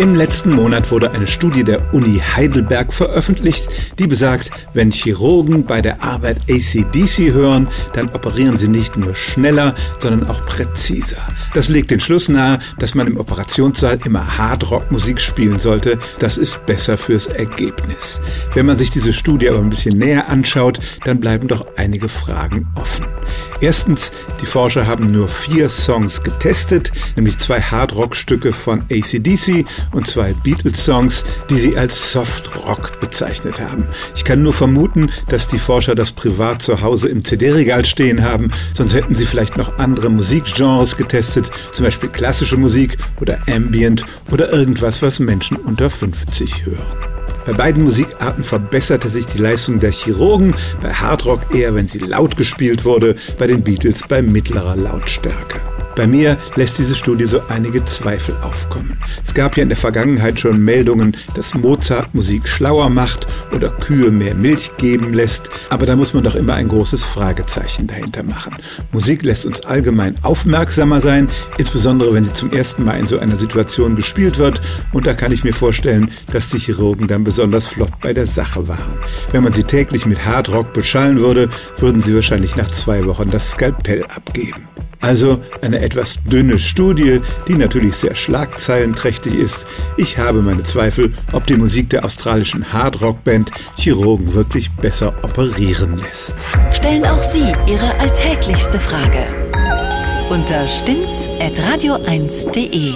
Im letzten Monat wurde eine Studie der Uni Heidelberg veröffentlicht, die besagt, wenn Chirurgen bei der Arbeit ACDC hören, dann operieren sie nicht nur schneller, sondern auch präziser. Das legt den Schluss nahe, dass man im Operationssaal immer Hardrock-Musik spielen sollte. Das ist besser fürs Ergebnis. Wenn man sich diese Studie aber ein bisschen näher anschaut, dann bleiben doch einige Fragen offen. Erstens, die Forscher haben nur vier Songs getestet, nämlich zwei Hardrock-Stücke von ACDC und zwei Beatles-Songs, die sie als Soft Rock bezeichnet haben. Ich kann nur vermuten, dass die Forscher das privat zu Hause im CD-Regal stehen haben, sonst hätten sie vielleicht noch andere Musikgenres getestet, zum Beispiel klassische Musik oder Ambient oder irgendwas, was Menschen unter 50 hören. Bei beiden Musikarten verbesserte sich die Leistung der Chirurgen, bei Hardrock eher, wenn sie laut gespielt wurde, bei den Beatles bei mittlerer Lautstärke. Bei mir lässt diese Studie so einige Zweifel aufkommen. Es gab ja in der Vergangenheit schon Meldungen, dass Mozart Musik schlauer macht oder Kühe mehr Milch geben lässt, aber da muss man doch immer ein großes Fragezeichen dahinter machen. Musik lässt uns allgemein aufmerksamer sein, insbesondere wenn sie zum ersten Mal in so einer Situation gespielt wird und da kann ich mir vorstellen, dass die Chirurgen dann besonders flott bei der Sache waren. Wenn man sie täglich mit Hardrock beschallen würde, würden sie wahrscheinlich nach zwei Wochen das Skalpell abgeben. Also eine etwas dünne Studie, die natürlich sehr schlagzeilenträchtig ist. Ich habe meine Zweifel, ob die Musik der australischen Hardrock-Band Chirurgen wirklich besser operieren lässt. Stellen auch Sie Ihre alltäglichste Frage unter stimmtz.radio1.de.